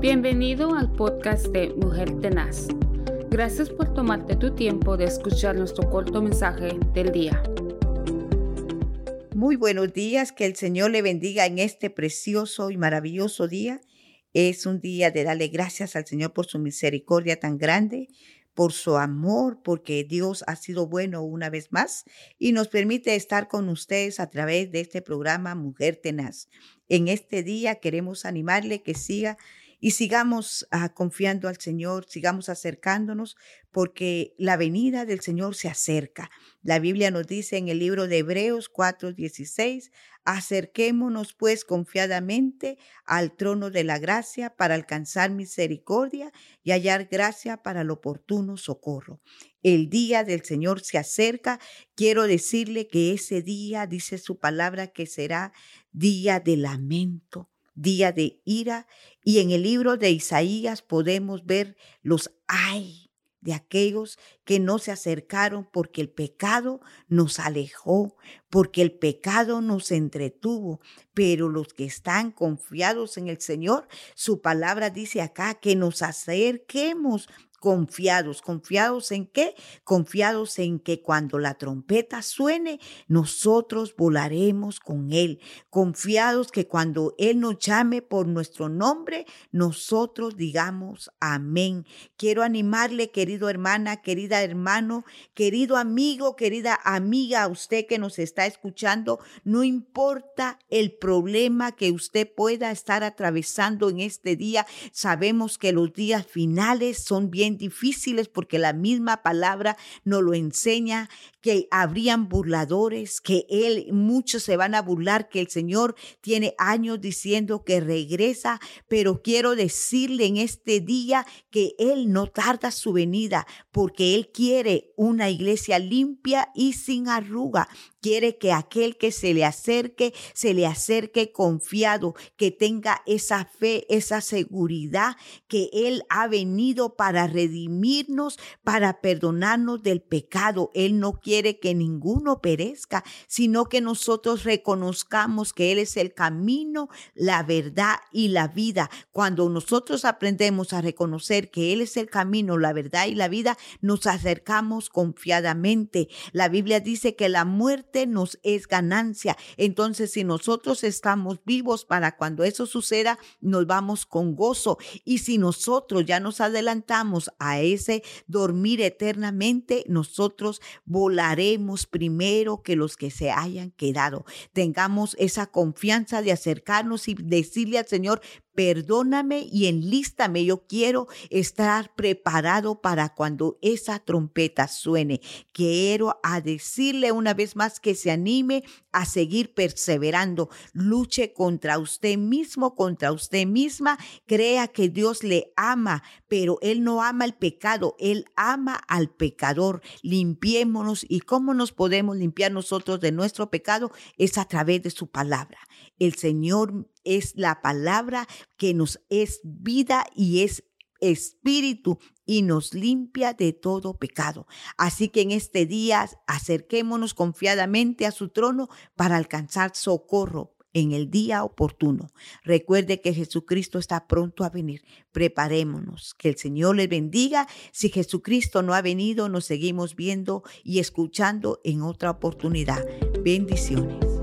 Bienvenido al podcast de Mujer Tenaz. Gracias por tomarte tu tiempo de escuchar nuestro corto mensaje del día. Muy buenos días, que el Señor le bendiga en este precioso y maravilloso día. Es un día de darle gracias al Señor por su misericordia tan grande, por su amor, porque Dios ha sido bueno una vez más y nos permite estar con ustedes a través de este programa Mujer Tenaz. En este día queremos animarle que siga y sigamos ah, confiando al Señor, sigamos acercándonos, porque la venida del Señor se acerca. La Biblia nos dice en el libro de Hebreos 4:16, acerquémonos pues confiadamente al trono de la gracia para alcanzar misericordia y hallar gracia para el oportuno socorro. El día del Señor se acerca. Quiero decirle que ese día, dice su palabra, que será día de lamento, día de ira. Y en el libro de Isaías podemos ver los ay de aquellos que no se acercaron porque el pecado nos alejó, porque el pecado nos entretuvo. Pero los que están confiados en el Señor, su palabra dice acá que nos acerquemos confiados. ¿Confiados en qué? Confiados en que cuando la trompeta suene, nosotros volaremos con Él. Confiados que cuando Él nos llame por nuestro nombre, nosotros digamos amén. Quiero animarle, querido hermana, querida hermano, querido amigo, querida amiga, a usted que nos está escuchando, no importa el problema que usted pueda estar atravesando en este día, sabemos que los días finales son bien difíciles porque la misma palabra nos lo enseña que habrían burladores, que él, muchos se van a burlar, que el Señor tiene años diciendo que regresa, pero quiero decirle en este día que Él no tarda su venida, porque Él quiere una iglesia limpia y sin arruga. Quiere que aquel que se le acerque, se le acerque confiado, que tenga esa fe, esa seguridad que Él ha venido para redimirnos, para perdonarnos del pecado. Él no quiere que ninguno perezca, sino que nosotros reconozcamos que Él es el camino, la verdad y la vida. Cuando nosotros aprendemos a reconocer que Él es el camino, la verdad y la vida, nos acercamos confiadamente. La Biblia dice que la nos es ganancia. Entonces, si nosotros estamos vivos para cuando eso suceda, nos vamos con gozo. Y si nosotros ya nos adelantamos a ese dormir eternamente, nosotros volaremos primero que los que se hayan quedado. Tengamos esa confianza de acercarnos y decirle al Señor, perdóname y enlístame. Yo quiero estar preparado para cuando esa trompeta suene. Quiero a decirle una vez más que se anime a seguir perseverando. Luche contra usted mismo, contra usted misma. Crea que Dios le ama, pero Él no ama el pecado, Él ama al pecador. Limpiémonos y cómo nos podemos limpiar nosotros de nuestro pecado es a través de su palabra. El Señor es la palabra que nos es vida y es espíritu y nos limpia de todo pecado. Así que en este día acerquémonos confiadamente a su trono para alcanzar socorro en el día oportuno. Recuerde que Jesucristo está pronto a venir. Preparémonos. Que el Señor les bendiga. Si Jesucristo no ha venido, nos seguimos viendo y escuchando en otra oportunidad. Bendiciones.